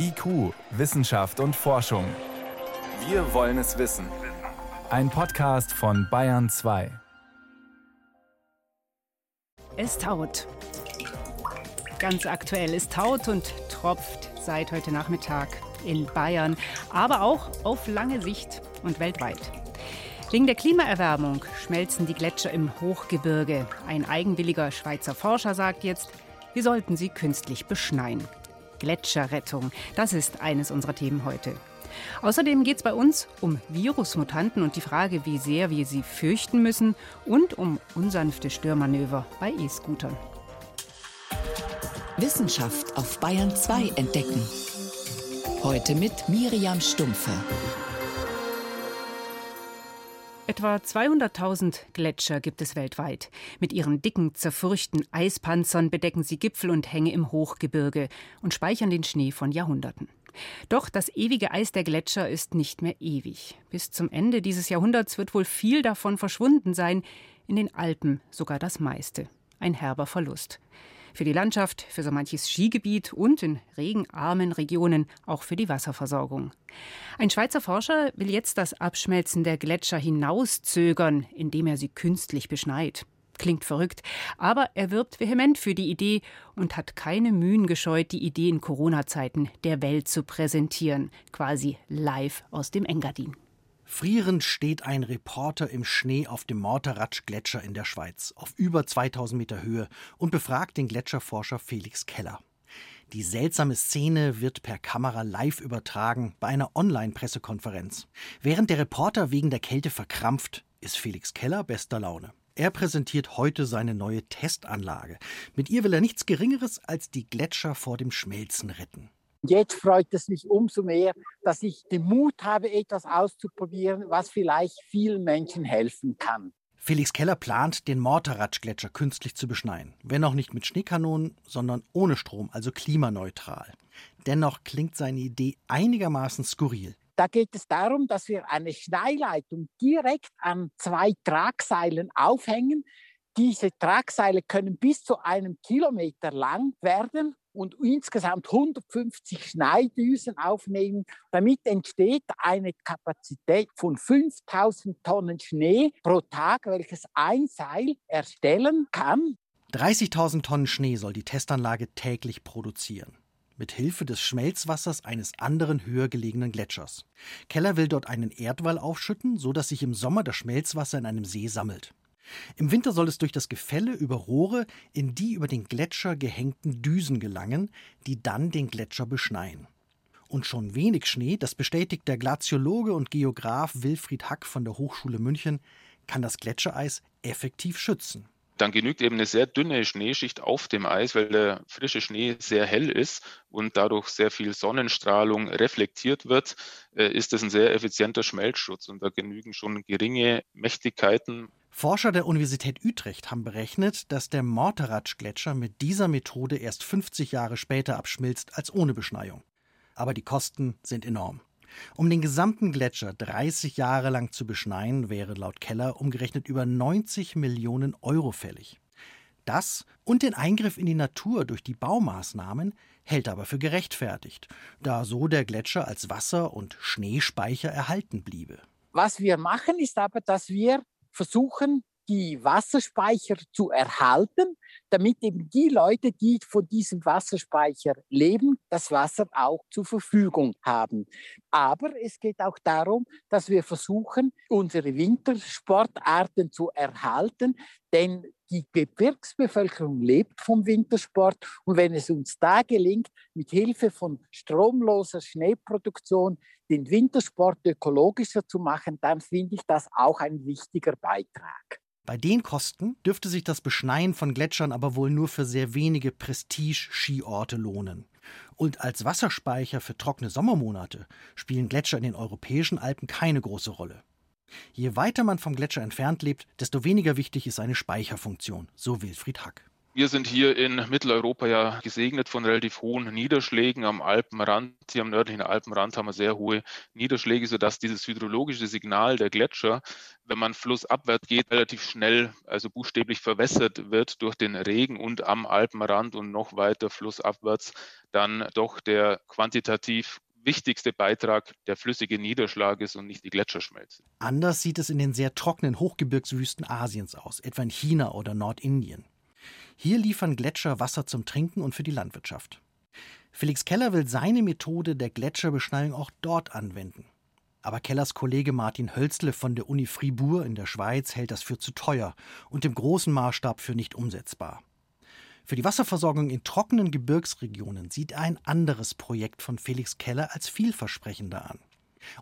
IQ, Wissenschaft und Forschung. Wir wollen es wissen. Ein Podcast von Bayern 2. Es taut. Ganz aktuell, es taut und tropft seit heute Nachmittag in Bayern, aber auch auf lange Sicht und weltweit. Wegen der Klimaerwärmung schmelzen die Gletscher im Hochgebirge. Ein eigenwilliger Schweizer Forscher sagt jetzt, wir sollten sie künstlich beschneien. Gletscherrettung. Das ist eines unserer Themen heute. Außerdem geht es bei uns um Virusmutanten und die Frage, wie sehr wir sie fürchten müssen und um unsanfte Störmanöver bei E-Scootern. Wissenschaft auf Bayern 2 entdecken. Heute mit Miriam Stumpfe. Etwa 200.000 Gletscher gibt es weltweit. Mit ihren dicken, zerfurchten Eispanzern bedecken sie Gipfel und Hänge im Hochgebirge und speichern den Schnee von Jahrhunderten. Doch das ewige Eis der Gletscher ist nicht mehr ewig. Bis zum Ende dieses Jahrhunderts wird wohl viel davon verschwunden sein, in den Alpen sogar das meiste. Ein herber Verlust für die Landschaft, für so manches Skigebiet und in regenarmen Regionen auch für die Wasserversorgung. Ein Schweizer Forscher will jetzt das Abschmelzen der Gletscher hinauszögern, indem er sie künstlich beschneit. Klingt verrückt, aber er wirbt vehement für die Idee und hat keine Mühen gescheut, die Idee in Corona-Zeiten der Welt zu präsentieren, quasi live aus dem Engadin. Frierend steht ein Reporter im Schnee auf dem Morteratsch-Gletscher in der Schweiz, auf über 2000 Meter Höhe, und befragt den Gletscherforscher Felix Keller. Die seltsame Szene wird per Kamera live übertragen bei einer Online-Pressekonferenz. Während der Reporter wegen der Kälte verkrampft, ist Felix Keller bester Laune. Er präsentiert heute seine neue Testanlage. Mit ihr will er nichts Geringeres als die Gletscher vor dem Schmelzen retten. Jetzt freut es mich umso mehr, dass ich den Mut habe, etwas auszuprobieren, was vielleicht vielen Menschen helfen kann. Felix Keller plant, den Morteratsch-Gletscher künstlich zu beschneien. Wenn auch nicht mit Schneekanonen, sondern ohne Strom, also klimaneutral. Dennoch klingt seine Idee einigermaßen skurril. Da geht es darum, dass wir eine Schneeleitung direkt an zwei Tragseilen aufhängen. Diese Tragseile können bis zu einem Kilometer lang werden und insgesamt 150 Schneidüsen aufnehmen. Damit entsteht eine Kapazität von 5000 Tonnen Schnee pro Tag, welches ein Seil erstellen kann. 30.000 Tonnen Schnee soll die Testanlage täglich produzieren. Mit Hilfe des Schmelzwassers eines anderen höher gelegenen Gletschers. Keller will dort einen Erdwall aufschütten, so dass sich im Sommer das Schmelzwasser in einem See sammelt. Im Winter soll es durch das Gefälle über Rohre in die über den Gletscher gehängten Düsen gelangen, die dann den Gletscher beschneien. Und schon wenig Schnee, das bestätigt der Glaziologe und Geograf Wilfried Hack von der Hochschule München, kann das Gletschereis effektiv schützen dann genügt eben eine sehr dünne Schneeschicht auf dem Eis, weil der frische Schnee sehr hell ist und dadurch sehr viel Sonnenstrahlung reflektiert wird, äh, ist das ein sehr effizienter Schmelzschutz und da genügen schon geringe Mächtigkeiten, Forscher der Universität Utrecht haben berechnet, dass der Morteratsch-Gletscher mit dieser Methode erst 50 Jahre später abschmilzt als ohne Beschneiung. Aber die Kosten sind enorm. Um den gesamten Gletscher 30 Jahre lang zu beschneien, wäre laut Keller umgerechnet über 90 Millionen Euro fällig. Das und den Eingriff in die Natur durch die Baumaßnahmen hält aber für gerechtfertigt, da so der Gletscher als Wasser- und Schneespeicher erhalten bliebe. Was wir machen, ist aber, dass wir versuchen, die Wasserspeicher zu erhalten, damit eben die Leute, die von diesem Wasserspeicher leben, das Wasser auch zur Verfügung haben. Aber es geht auch darum, dass wir versuchen, unsere Wintersportarten zu erhalten, denn die Gebirgsbevölkerung lebt vom Wintersport und wenn es uns da gelingt, mit Hilfe von stromloser Schneeproduktion den Wintersport ökologischer zu machen, dann finde ich das auch ein wichtiger Beitrag. Bei den Kosten dürfte sich das Beschneien von Gletschern aber wohl nur für sehr wenige Prestige-Skiorte lohnen. Und als Wasserspeicher für trockene Sommermonate spielen Gletscher in den europäischen Alpen keine große Rolle. Je weiter man vom Gletscher entfernt lebt, desto weniger wichtig ist seine Speicherfunktion, so Wilfried Hack. Wir sind hier in Mitteleuropa ja gesegnet von relativ hohen Niederschlägen am Alpenrand. Hier am nördlichen Alpenrand haben wir sehr hohe Niederschläge, sodass dieses hydrologische Signal der Gletscher, wenn man flussabwärts geht, relativ schnell, also buchstäblich verwässert wird durch den Regen und am Alpenrand und noch weiter flussabwärts dann doch der quantitativ wichtigste Beitrag der flüssige Niederschlag ist und nicht die Gletscherschmelze. Anders sieht es in den sehr trockenen Hochgebirgswüsten Asiens aus, etwa in China oder Nordindien. Hier liefern Gletscher Wasser zum Trinken und für die Landwirtschaft. Felix Keller will seine Methode der Gletscherbeschneiung auch dort anwenden. Aber Kellers Kollege Martin Hölzle von der Uni Fribourg in der Schweiz hält das für zu teuer und im großen Maßstab für nicht umsetzbar. Für die Wasserversorgung in trockenen Gebirgsregionen sieht ein anderes Projekt von Felix Keller als vielversprechender an.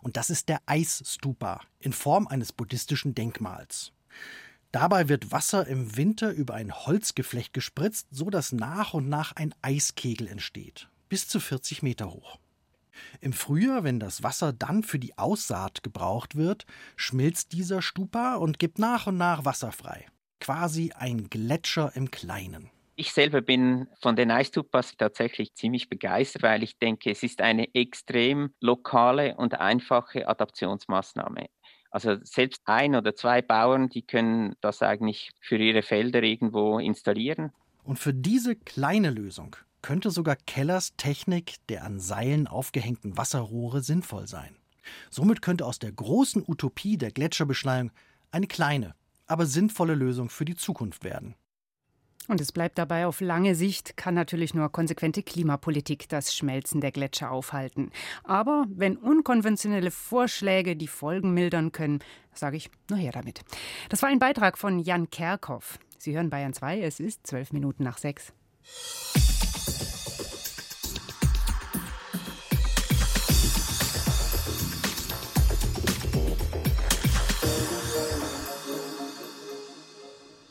Und das ist der Eisstupa in Form eines buddhistischen Denkmals. Dabei wird Wasser im Winter über ein Holzgeflecht gespritzt, so dass nach und nach ein Eiskegel entsteht, bis zu 40 Meter hoch. Im Frühjahr, wenn das Wasser dann für die Aussaat gebraucht wird, schmilzt dieser Stupa und gibt nach und nach Wasser frei. Quasi ein Gletscher im Kleinen. Ich selber bin von den Eistupas tatsächlich ziemlich begeistert, weil ich denke, es ist eine extrem lokale und einfache Adaptionsmaßnahme. Also selbst ein oder zwei Bauern, die können das eigentlich für ihre Felder irgendwo installieren. Und für diese kleine Lösung könnte sogar Kellers Technik der an Seilen aufgehängten Wasserrohre sinnvoll sein. Somit könnte aus der großen Utopie der Gletscherbeschneiung eine kleine, aber sinnvolle Lösung für die Zukunft werden. Und es bleibt dabei, auf lange Sicht kann natürlich nur konsequente Klimapolitik das Schmelzen der Gletscher aufhalten. Aber wenn unkonventionelle Vorschläge die Folgen mildern können, sage ich nur her damit. Das war ein Beitrag von Jan Kerkhoff. Sie hören Bayern 2, es ist zwölf Minuten nach sechs.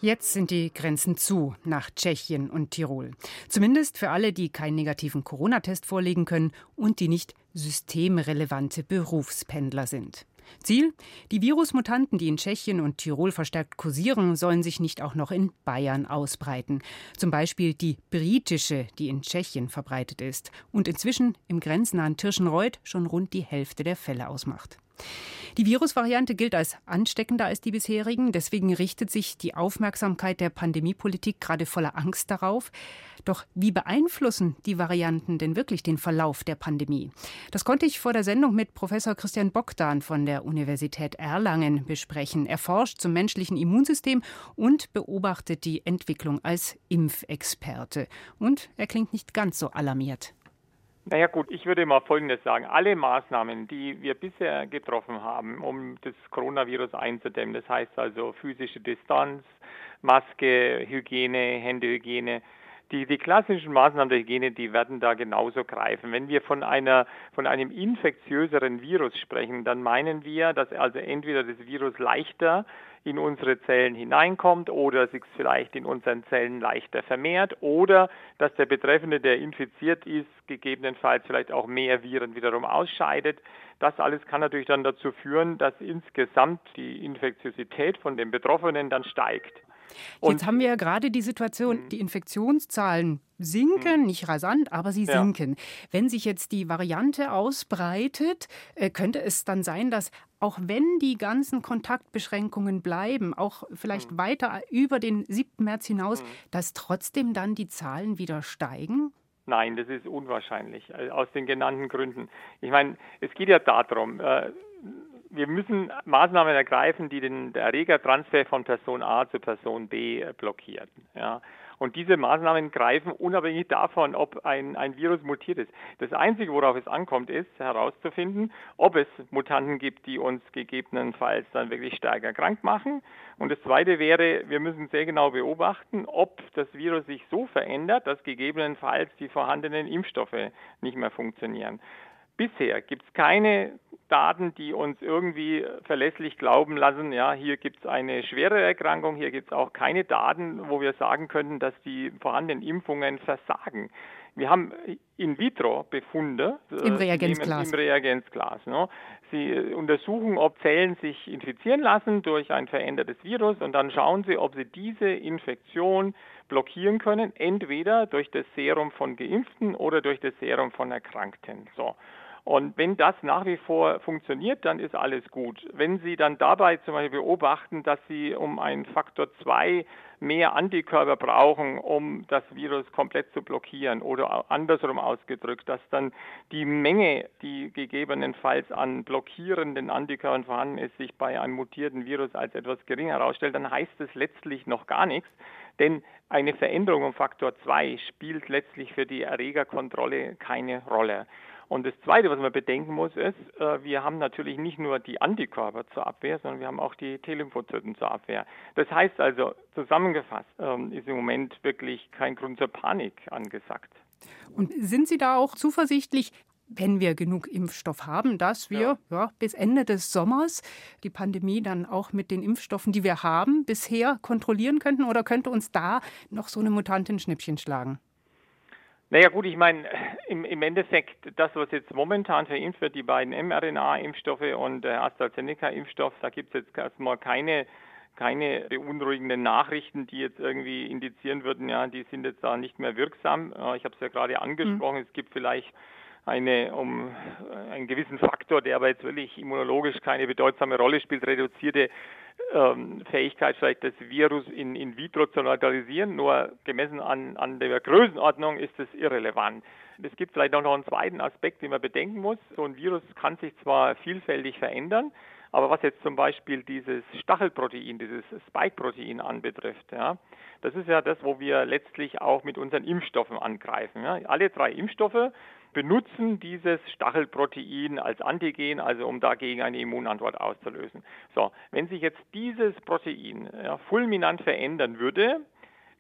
Jetzt sind die Grenzen zu nach Tschechien und Tirol. Zumindest für alle, die keinen negativen Corona-Test vorlegen können und die nicht systemrelevante Berufspendler sind. Ziel? Die Virusmutanten, die in Tschechien und Tirol verstärkt kursieren, sollen sich nicht auch noch in Bayern ausbreiten. Zum Beispiel die britische, die in Tschechien verbreitet ist und inzwischen im grenznahen Tirschenreuth schon rund die Hälfte der Fälle ausmacht. Die Virusvariante gilt als ansteckender als die bisherigen. Deswegen richtet sich die Aufmerksamkeit der Pandemiepolitik gerade voller Angst darauf. Doch wie beeinflussen die Varianten denn wirklich den Verlauf der Pandemie? Das konnte ich vor der Sendung mit Professor Christian Bogdan von der Universität Erlangen besprechen. Er forscht zum menschlichen Immunsystem und beobachtet die Entwicklung als Impfexperte. Und er klingt nicht ganz so alarmiert. Naja gut, ich würde mal Folgendes sagen. Alle Maßnahmen, die wir bisher getroffen haben, um das Coronavirus einzudämmen, das heißt also physische Distanz, Maske, Hygiene, Händehygiene, die, die klassischen Maßnahmen der Hygiene, die werden da genauso greifen. Wenn wir von einer, von einem infektiöseren Virus sprechen, dann meinen wir, dass also entweder das Virus leichter in unsere Zellen hineinkommt oder sich vielleicht in unseren Zellen leichter vermehrt oder dass der Betreffende, der infiziert ist, gegebenenfalls vielleicht auch mehr Viren wiederum ausscheidet. Das alles kann natürlich dann dazu führen, dass insgesamt die Infektiosität von den Betroffenen dann steigt. Und Jetzt haben wir ja gerade die Situation, hm. die Infektionszahlen sinken, mhm. nicht rasant, aber sie ja. sinken. Wenn sich jetzt die Variante ausbreitet, äh, könnte es dann sein, dass auch wenn die ganzen Kontaktbeschränkungen bleiben, auch vielleicht mhm. weiter über den 7. März hinaus, mhm. dass trotzdem dann die Zahlen wieder steigen? Nein, das ist unwahrscheinlich, äh, aus den genannten Gründen. Ich meine, es geht ja darum, äh, wir müssen Maßnahmen ergreifen, die den Erregertransfer von Person A zu Person B blockieren. Ja. Und diese Maßnahmen greifen unabhängig davon, ob ein, ein Virus mutiert ist. Das Einzige, worauf es ankommt, ist herauszufinden, ob es Mutanten gibt, die uns gegebenenfalls dann wirklich stärker krank machen. Und das Zweite wäre, wir müssen sehr genau beobachten, ob das Virus sich so verändert, dass gegebenenfalls die vorhandenen Impfstoffe nicht mehr funktionieren. Bisher gibt es keine Daten, die uns irgendwie verlässlich glauben lassen, ja, hier gibt es eine schwere Erkrankung, hier gibt es auch keine Daten, wo wir sagen können, dass die vorhandenen Impfungen versagen. wir haben In-vitro-Befunde im Reagenzglas. Im Reagenzglas ne? Sie äh, untersuchen, ob Zellen sich infizieren lassen durch ein verändertes Virus und dann schauen Sie, ob Sie diese Infektion blockieren können, entweder durch das Serum von Geimpften oder durch das Serum von Erkrankten. So. Und wenn das nach wie vor funktioniert, dann ist alles gut. Wenn Sie dann dabei zum Beispiel beobachten, dass Sie um einen Faktor 2 mehr Antikörper brauchen, um das Virus komplett zu blockieren oder andersrum ausgedrückt, dass dann die Menge, die gegebenenfalls an blockierenden Antikörpern vorhanden ist, sich bei einem mutierten Virus als etwas geringer herausstellt, dann heißt es letztlich noch gar nichts, denn eine Veränderung um Faktor 2 spielt letztlich für die Erregerkontrolle keine Rolle. Und das Zweite, was man bedenken muss, ist, äh, wir haben natürlich nicht nur die Antikörper zur Abwehr, sondern wir haben auch die T-Lymphozyten zur Abwehr. Das heißt also, zusammengefasst ähm, ist im Moment wirklich kein Grund zur Panik angesagt. Und sind Sie da auch zuversichtlich, wenn wir genug Impfstoff haben, dass wir ja. Ja, bis Ende des Sommers die Pandemie dann auch mit den Impfstoffen, die wir haben, bisher kontrollieren könnten? Oder könnte uns da noch so eine Mutantin Schnippchen schlagen? Naja gut, ich meine, im, im Endeffekt, das, was jetzt momentan verimpft wird, die beiden mRNA-Impfstoffe und der AstraZeneca-Impfstoff, da gibt es jetzt erstmal keine, keine beunruhigenden Nachrichten, die jetzt irgendwie indizieren würden, ja, die sind jetzt da nicht mehr wirksam. Ich habe es ja gerade angesprochen, mhm. es gibt vielleicht eine um einen gewissen Faktor, der aber jetzt wirklich immunologisch keine bedeutsame Rolle spielt, reduzierte ähm, Fähigkeit, vielleicht das Virus in, in vitro zu neutralisieren. Nur gemessen an, an der Größenordnung ist es irrelevant. Es gibt vielleicht auch noch einen zweiten Aspekt, den man bedenken muss. So ein Virus kann sich zwar vielfältig verändern, aber was jetzt zum Beispiel dieses Stachelprotein, dieses Spike-Protein anbetrifft, ja, das ist ja das, wo wir letztlich auch mit unseren Impfstoffen angreifen. Ja. Alle drei Impfstoffe benutzen dieses Stachelprotein als Antigen, also um dagegen eine Immunantwort auszulösen. So, wenn sich jetzt dieses Protein ja, fulminant verändern würde,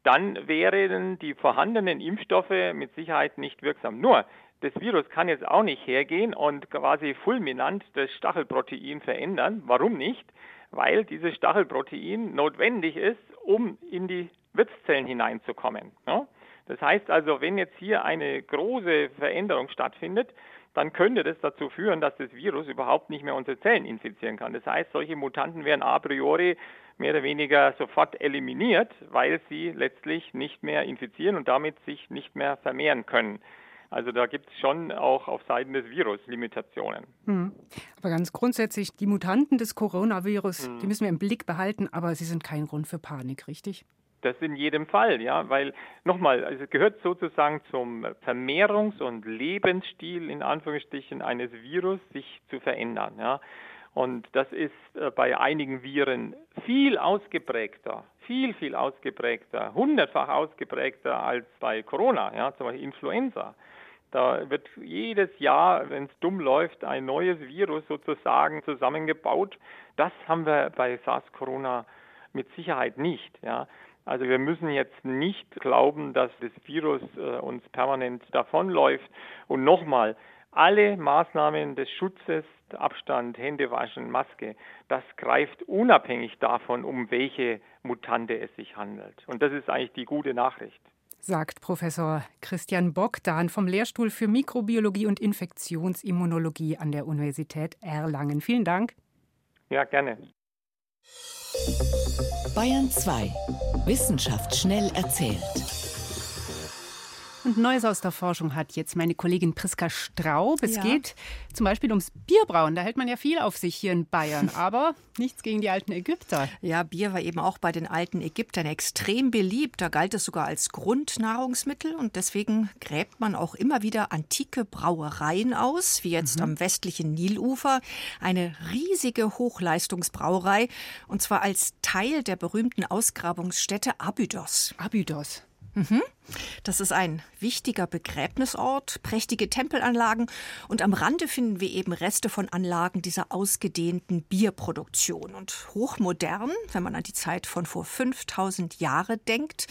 dann wären die vorhandenen Impfstoffe mit Sicherheit nicht wirksam. Nur, das Virus kann jetzt auch nicht hergehen und quasi fulminant das Stachelprotein verändern. Warum nicht? Weil dieses Stachelprotein notwendig ist, um in die Wirtszellen hineinzukommen. Ja? Das heißt also, wenn jetzt hier eine große Veränderung stattfindet, dann könnte das dazu führen, dass das Virus überhaupt nicht mehr unsere Zellen infizieren kann. Das heißt, solche Mutanten werden a priori mehr oder weniger sofort eliminiert, weil sie letztlich nicht mehr infizieren und damit sich nicht mehr vermehren können. Also da gibt es schon auch auf Seiten des Virus Limitationen. Hm. Aber ganz grundsätzlich, die Mutanten des Coronavirus, hm. die müssen wir im Blick behalten, aber sie sind kein Grund für Panik, richtig? Das in jedem Fall, ja, weil nochmal, also es gehört sozusagen zum Vermehrungs- und Lebensstil in Anführungsstrichen eines Virus, sich zu verändern, ja. Und das ist äh, bei einigen Viren viel ausgeprägter, viel, viel ausgeprägter, hundertfach ausgeprägter als bei Corona, ja, zum Beispiel Influenza. Da wird jedes Jahr, wenn es dumm läuft, ein neues Virus sozusagen zusammengebaut. Das haben wir bei SARS-Corona mit Sicherheit nicht. Ja. Also wir müssen jetzt nicht glauben, dass das Virus äh, uns permanent davonläuft. Und nochmal, alle Maßnahmen des Schutzes, Abstand, Hände waschen, Maske, das greift unabhängig davon, um welche Mutante es sich handelt. Und das ist eigentlich die gute Nachricht. Sagt Professor Christian Bogdan vom Lehrstuhl für Mikrobiologie und Infektionsimmunologie an der Universität Erlangen. Vielen Dank. Ja, gerne. Bayern 2. Wissenschaft schnell erzählt. Und Neues aus der Forschung hat jetzt meine Kollegin Priska Straub. Es ja. geht zum Beispiel ums Bierbrauen. Da hält man ja viel auf sich hier in Bayern. Aber nichts gegen die alten Ägypter. Ja, Bier war eben auch bei den alten Ägyptern extrem beliebt. Da galt es sogar als Grundnahrungsmittel. Und deswegen gräbt man auch immer wieder antike Brauereien aus, wie jetzt mhm. am westlichen Nilufer. Eine riesige Hochleistungsbrauerei. Und zwar als Teil der berühmten Ausgrabungsstätte Abydos. Abydos. Mhm. Das ist ein wichtiger Begräbnisort, prächtige Tempelanlagen und am Rande finden wir eben Reste von Anlagen dieser ausgedehnten Bierproduktion. Und hochmodern, wenn man an die Zeit von vor 5000 Jahren denkt.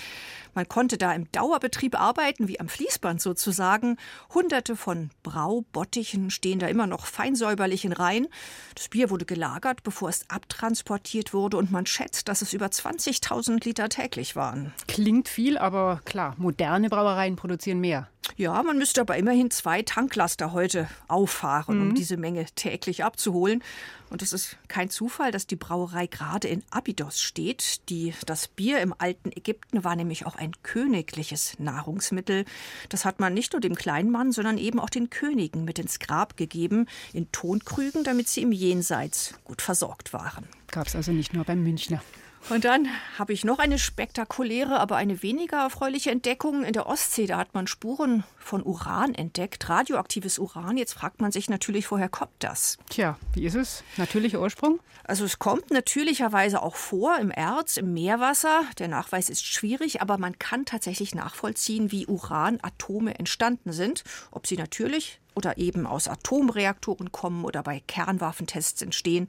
Man konnte da im Dauerbetrieb arbeiten, wie am Fließband sozusagen. Hunderte von Braubottichen stehen da immer noch feinsäuberlich in Reihen. Das Bier wurde gelagert, bevor es abtransportiert wurde und man schätzt, dass es über 20.000 Liter täglich waren. Klingt viel, aber klar, moderne Brauereien produzieren mehr. Ja, man müsste aber immerhin zwei Tanklaster heute auffahren, mhm. um diese Menge täglich abzuholen. Und es ist kein Zufall, dass die Brauerei gerade in Abydos steht. Die, das Bier im alten Ägypten war nämlich auch ein königliches Nahrungsmittel. Das hat man nicht nur dem kleinen Mann, sondern eben auch den Königen mit ins Grab gegeben, in Tonkrügen, damit sie im Jenseits gut versorgt waren. Gab es also nicht nur beim Münchner. Und dann habe ich noch eine spektakuläre, aber eine weniger erfreuliche Entdeckung. In der Ostsee, da hat man Spuren von Uran entdeckt, radioaktives Uran. Jetzt fragt man sich natürlich, woher kommt das? Tja, wie ist es? Natürlicher Ursprung? Also es kommt natürlicherweise auch vor im Erz, im Meerwasser. Der Nachweis ist schwierig, aber man kann tatsächlich nachvollziehen, wie Uranatome entstanden sind. Ob sie natürlich oder eben aus Atomreaktoren kommen oder bei Kernwaffentests entstehen.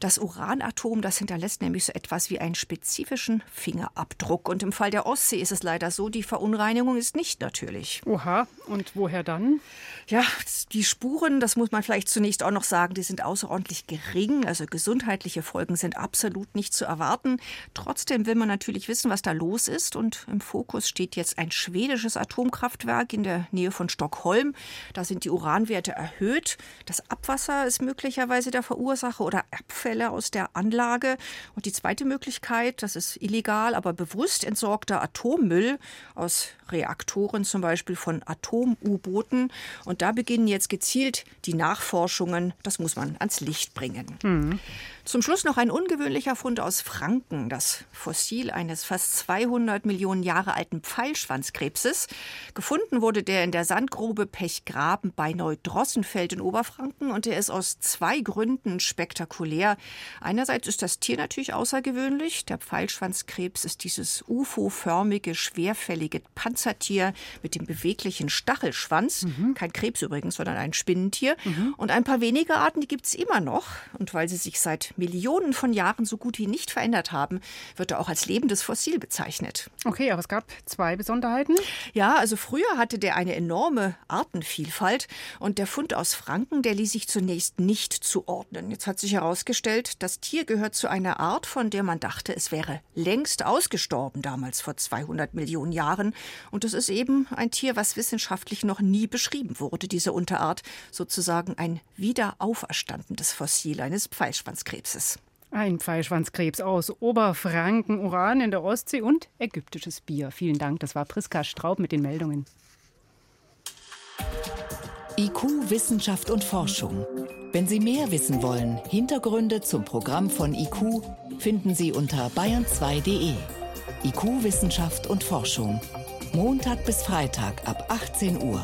Das Uranatom, das hinterlässt nämlich so etwas wie einen spezifischen Fingerabdruck. Und im Fall der Ostsee ist es leider so, die Verunreinigung ist nicht natürlich. Oha, und woher dann? Ja, die Spuren, das muss man vielleicht zunächst auch noch sagen, die sind außerordentlich gering. Also gesundheitliche Folgen sind absolut nicht zu erwarten. Trotzdem will man natürlich wissen, was da los ist. Und im Fokus steht jetzt ein schwedisches Atomkraftwerk in der Nähe von Stockholm. Da sind die Uran Uranwerte erhöht. Das Abwasser ist möglicherweise der Verursacher oder Abfälle aus der Anlage. Und die zweite Möglichkeit, das ist illegal, aber bewusst entsorgter Atommüll aus Reaktoren, zum Beispiel von Atom-U-Booten. Und da beginnen jetzt gezielt die Nachforschungen. Das muss man ans Licht bringen. Mhm. Zum Schluss noch ein ungewöhnlicher Fund aus Franken, das Fossil eines fast 200 Millionen Jahre alten Pfeilschwanzkrebses. Gefunden wurde der in der Sandgrube Pechgraben bei Neudrossenfeld in Oberfranken und er ist aus zwei Gründen spektakulär. Einerseits ist das Tier natürlich außergewöhnlich. Der Pfeilschwanzkrebs ist dieses UFO-förmige, schwerfällige Panzertier mit dem beweglichen Stachelschwanz. Mhm. Kein Krebs übrigens, sondern ein Spinnentier. Mhm. Und ein paar wenige Arten, die gibt es immer noch. Und weil sie sich seit Millionen von Jahren so gut wie nicht verändert haben, wird er auch als lebendes Fossil bezeichnet. Okay, aber es gab zwei Besonderheiten. Ja, also früher hatte der eine enorme Artenvielfalt und der Fund aus Franken, der ließ sich zunächst nicht zuordnen. Jetzt hat sich herausgestellt, das Tier gehört zu einer Art, von der man dachte, es wäre längst ausgestorben, damals vor 200 Millionen Jahren. Und es ist eben ein Tier, was wissenschaftlich noch nie beschrieben wurde, diese Unterart, sozusagen ein wiederauferstandenes Fossil eines Pfeilschwanzkrebs. Pfeilschwanzkrebses. Ein Pfeilschwanzkrebs aus Oberfranken, Uran in der Ostsee und ägyptisches Bier. Vielen Dank, das war Priska Straub mit den Meldungen. IQ, Wissenschaft und Forschung. Wenn Sie mehr wissen wollen, Hintergründe zum Programm von IQ finden Sie unter bayern2.de. IQ, Wissenschaft und Forschung. Montag bis Freitag ab 18 Uhr.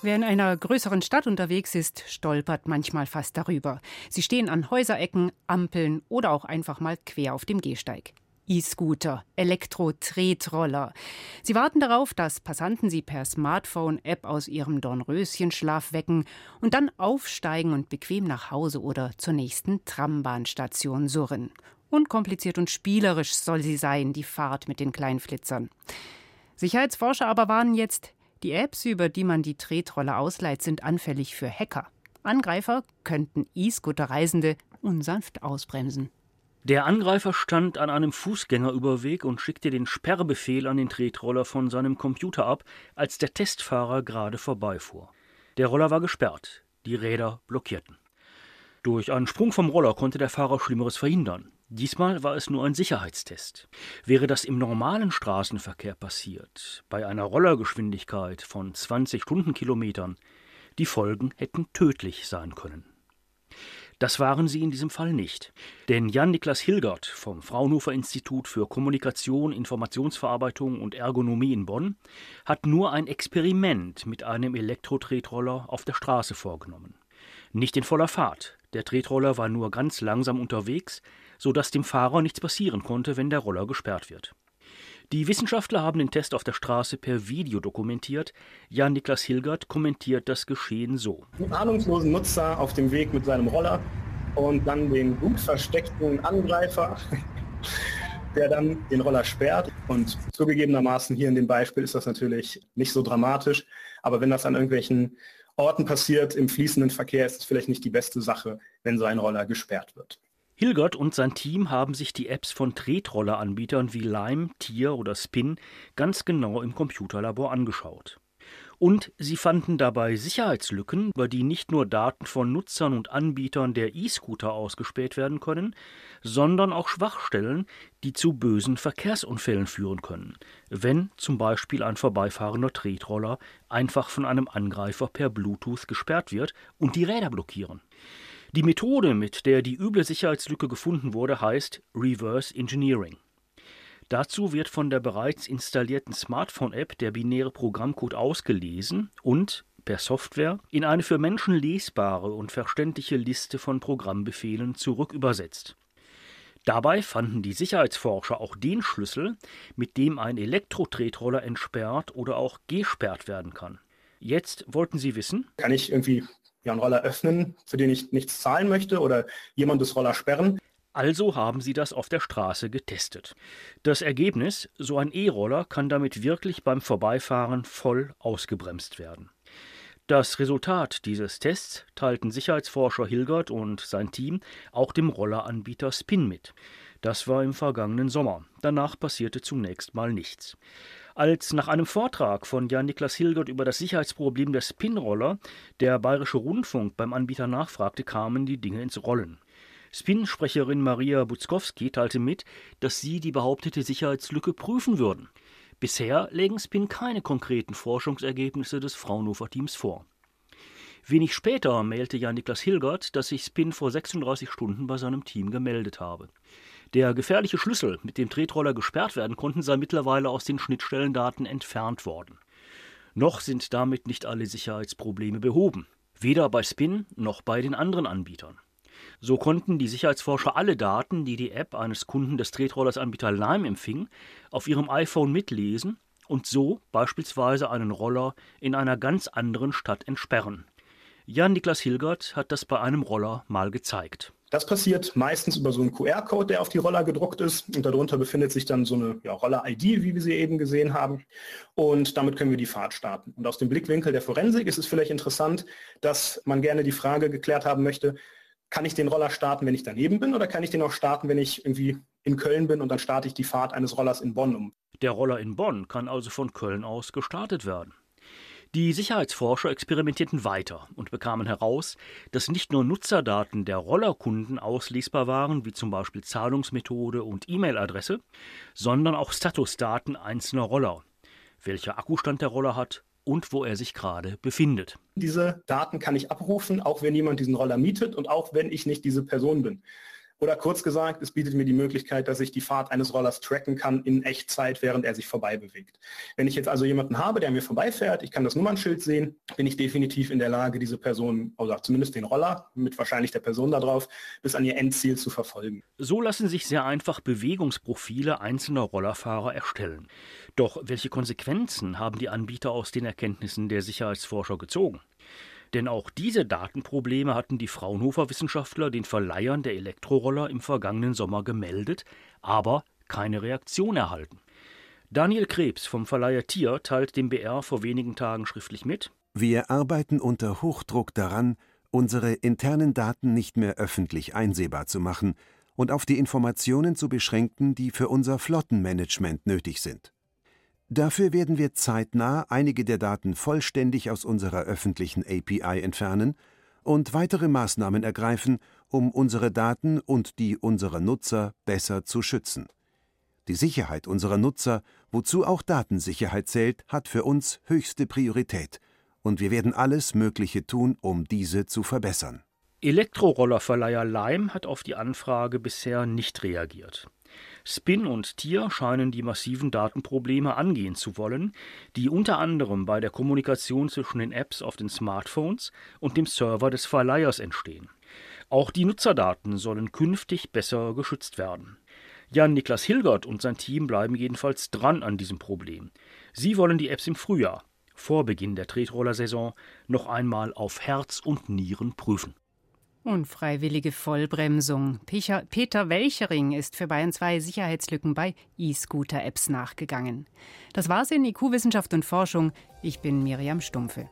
Wer in einer größeren Stadt unterwegs ist, stolpert manchmal fast darüber. Sie stehen an Häuserecken, Ampeln oder auch einfach mal quer auf dem Gehsteig. E-Scooter, Elektro-Tretroller. Sie warten darauf, dass Passanten sie per Smartphone-App aus ihrem Dornröschenschlaf wecken und dann aufsteigen und bequem nach Hause oder zur nächsten Trambahnstation surren. Unkompliziert und spielerisch soll sie sein, die Fahrt mit den kleinen Flitzern. Sicherheitsforscher aber warnen jetzt, die Apps, über die man die Tretroller ausleiht, sind anfällig für Hacker. Angreifer könnten E-Scooter-Reisende unsanft ausbremsen. Der Angreifer stand an einem Fußgängerüberweg und schickte den Sperrbefehl an den Tretroller von seinem Computer ab, als der Testfahrer gerade vorbeifuhr. Der Roller war gesperrt, die Räder blockierten. Durch einen Sprung vom Roller konnte der Fahrer Schlimmeres verhindern. Diesmal war es nur ein Sicherheitstest. Wäre das im normalen Straßenverkehr passiert, bei einer Rollergeschwindigkeit von 20 Stundenkilometern, die Folgen hätten tödlich sein können. Das waren sie in diesem Fall nicht. Denn Jan-Niklas Hilgert vom Fraunhofer Institut für Kommunikation, Informationsverarbeitung und Ergonomie in Bonn hat nur ein Experiment mit einem Elektro-Tretroller auf der Straße vorgenommen. Nicht in voller Fahrt. Der Tretroller war nur ganz langsam unterwegs, sodass dem Fahrer nichts passieren konnte, wenn der Roller gesperrt wird. Die Wissenschaftler haben den Test auf der Straße per Video dokumentiert. Jan-Niklas Hilgert kommentiert das Geschehen so. Einen ahnungslosen Nutzer auf dem Weg mit seinem Roller und dann den gut versteckten Angreifer, der dann den Roller sperrt. Und zugegebenermaßen hier in dem Beispiel ist das natürlich nicht so dramatisch. Aber wenn das an irgendwelchen Orten passiert, im fließenden Verkehr, ist es vielleicht nicht die beste Sache, wenn so ein Roller gesperrt wird. Hilgert und sein Team haben sich die Apps von Tretrolleranbietern wie Lime, Tier oder Spin ganz genau im Computerlabor angeschaut. Und sie fanden dabei Sicherheitslücken, über die nicht nur Daten von Nutzern und Anbietern der E-Scooter ausgespäht werden können, sondern auch Schwachstellen, die zu bösen Verkehrsunfällen führen können, wenn zum Beispiel ein vorbeifahrender Tretroller einfach von einem Angreifer per Bluetooth gesperrt wird und die Räder blockieren. Die Methode, mit der die üble Sicherheitslücke gefunden wurde, heißt Reverse Engineering. Dazu wird von der bereits installierten Smartphone-App der binäre Programmcode ausgelesen und per Software in eine für Menschen lesbare und verständliche Liste von Programmbefehlen zurückübersetzt. Dabei fanden die Sicherheitsforscher auch den Schlüssel, mit dem ein Elektro-Tretroller entsperrt oder auch gesperrt werden kann. Jetzt wollten sie wissen, kann ich irgendwie ja, einen Roller öffnen, für den ich nichts zahlen möchte oder jemand das Roller sperren? Also haben sie das auf der Straße getestet. Das Ergebnis, so ein E-Roller kann damit wirklich beim Vorbeifahren voll ausgebremst werden. Das Resultat dieses Tests teilten Sicherheitsforscher Hilgert und sein Team auch dem Rolleranbieter Spin mit. Das war im vergangenen Sommer. Danach passierte zunächst mal nichts. Als nach einem Vortrag von Jan-Niklas Hilgert über das Sicherheitsproblem der Spin-Roller der Bayerische Rundfunk beim Anbieter nachfragte, kamen die Dinge ins Rollen. Spin-Sprecherin Maria Butzkowski teilte mit, dass sie die behauptete Sicherheitslücke prüfen würden. Bisher legen Spin keine konkreten Forschungsergebnisse des Fraunhofer-Teams vor. Wenig später mailte Jan-Niklas Hilgert, dass sich Spin vor 36 Stunden bei seinem Team gemeldet habe. Der gefährliche Schlüssel, mit dem Tretroller gesperrt werden konnten, sei mittlerweile aus den Schnittstellendaten entfernt worden. Noch sind damit nicht alle Sicherheitsprobleme behoben. Weder bei Spin noch bei den anderen Anbietern. So konnten die Sicherheitsforscher alle Daten, die die App eines Kunden des Tretrollersanbieter Lime empfing, auf ihrem iPhone mitlesen und so beispielsweise einen Roller in einer ganz anderen Stadt entsperren. Jan-Niklas Hilgert hat das bei einem Roller mal gezeigt. Das passiert meistens über so einen QR-Code, der auf die Roller gedruckt ist. Und darunter befindet sich dann so eine ja, Roller-ID, wie wir sie eben gesehen haben. Und damit können wir die Fahrt starten. Und aus dem Blickwinkel der Forensik ist es vielleicht interessant, dass man gerne die Frage geklärt haben möchte, kann ich den Roller starten, wenn ich daneben bin, oder kann ich den auch starten, wenn ich irgendwie in Köln bin und dann starte ich die Fahrt eines Rollers in Bonn um? Der Roller in Bonn kann also von Köln aus gestartet werden. Die Sicherheitsforscher experimentierten weiter und bekamen heraus, dass nicht nur Nutzerdaten der Rollerkunden auslesbar waren, wie zum Beispiel Zahlungsmethode und E-Mail-Adresse, sondern auch Statusdaten einzelner Roller, welcher Akkustand der Roller hat, und wo er sich gerade befindet. Diese Daten kann ich abrufen, auch wenn jemand diesen Roller mietet und auch wenn ich nicht diese Person bin. Oder kurz gesagt, es bietet mir die Möglichkeit, dass ich die Fahrt eines Rollers tracken kann in Echtzeit, während er sich vorbei bewegt. Wenn ich jetzt also jemanden habe, der mir vorbeifährt, ich kann das Nummernschild sehen, bin ich definitiv in der Lage, diese Person, oder zumindest den Roller, mit wahrscheinlich der Person da drauf, bis an ihr Endziel zu verfolgen. So lassen sich sehr einfach Bewegungsprofile einzelner Rollerfahrer erstellen. Doch welche Konsequenzen haben die Anbieter aus den Erkenntnissen der Sicherheitsforscher gezogen? Denn auch diese Datenprobleme hatten die Fraunhofer-Wissenschaftler den Verleihern der Elektroroller im vergangenen Sommer gemeldet, aber keine Reaktion erhalten. Daniel Krebs vom Verleiher Tier teilt dem BR vor wenigen Tagen schriftlich mit: Wir arbeiten unter Hochdruck daran, unsere internen Daten nicht mehr öffentlich einsehbar zu machen und auf die Informationen zu beschränken, die für unser Flottenmanagement nötig sind. Dafür werden wir zeitnah einige der Daten vollständig aus unserer öffentlichen API entfernen und weitere Maßnahmen ergreifen, um unsere Daten und die unserer Nutzer besser zu schützen. Die Sicherheit unserer Nutzer, wozu auch Datensicherheit zählt, hat für uns höchste Priorität, und wir werden alles Mögliche tun, um diese zu verbessern. Elektrorollerverleiher Lime hat auf die Anfrage bisher nicht reagiert. Spin und Tier scheinen die massiven Datenprobleme angehen zu wollen, die unter anderem bei der Kommunikation zwischen den Apps auf den Smartphones und dem Server des Verleihers entstehen. Auch die Nutzerdaten sollen künftig besser geschützt werden. Jan-Niklas Hilgert und sein Team bleiben jedenfalls dran an diesem Problem. Sie wollen die Apps im Frühjahr, vor Beginn der Tretroller-Saison, noch einmal auf Herz und Nieren prüfen. Unfreiwillige Vollbremsung. Peter Welchering ist für Bayern 2 Sicherheitslücken bei E-Scooter-Apps nachgegangen. Das war's in IQ Wissenschaft und Forschung. Ich bin Miriam Stumpfe.